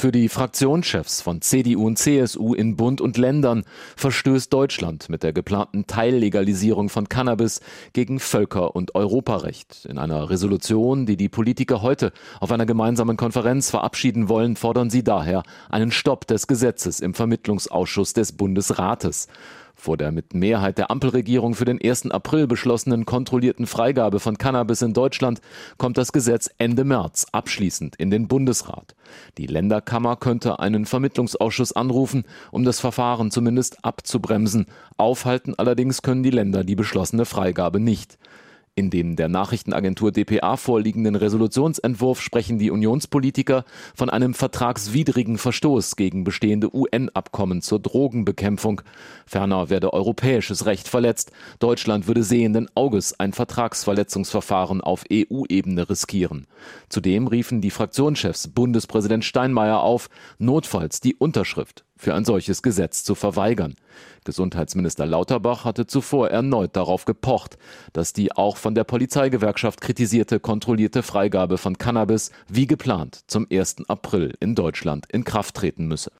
Für die Fraktionschefs von CDU und CSU in Bund und Ländern verstößt Deutschland mit der geplanten Teillegalisierung von Cannabis gegen Völker- und Europarecht. In einer Resolution, die die Politiker heute auf einer gemeinsamen Konferenz verabschieden wollen, fordern sie daher einen Stopp des Gesetzes im Vermittlungsausschuss des Bundesrates. Vor der mit Mehrheit der Ampelregierung für den 1. April beschlossenen kontrollierten Freigabe von Cannabis in Deutschland kommt das Gesetz Ende März abschließend in den Bundesrat. Die Länderkammer könnte einen Vermittlungsausschuss anrufen, um das Verfahren zumindest abzubremsen. Aufhalten allerdings können die Länder die beschlossene Freigabe nicht. In dem der Nachrichtenagentur dpa vorliegenden Resolutionsentwurf sprechen die Unionspolitiker von einem vertragswidrigen Verstoß gegen bestehende UN-Abkommen zur Drogenbekämpfung. Ferner werde europäisches Recht verletzt. Deutschland würde sehenden Auges ein Vertragsverletzungsverfahren auf EU-Ebene riskieren. Zudem riefen die Fraktionschefs Bundespräsident Steinmeier auf, notfalls die Unterschrift für ein solches Gesetz zu verweigern. Gesundheitsminister Lauterbach hatte zuvor erneut darauf gepocht, dass die auch von der Polizeigewerkschaft kritisierte kontrollierte Freigabe von Cannabis wie geplant zum 1. April in Deutschland in Kraft treten müsse.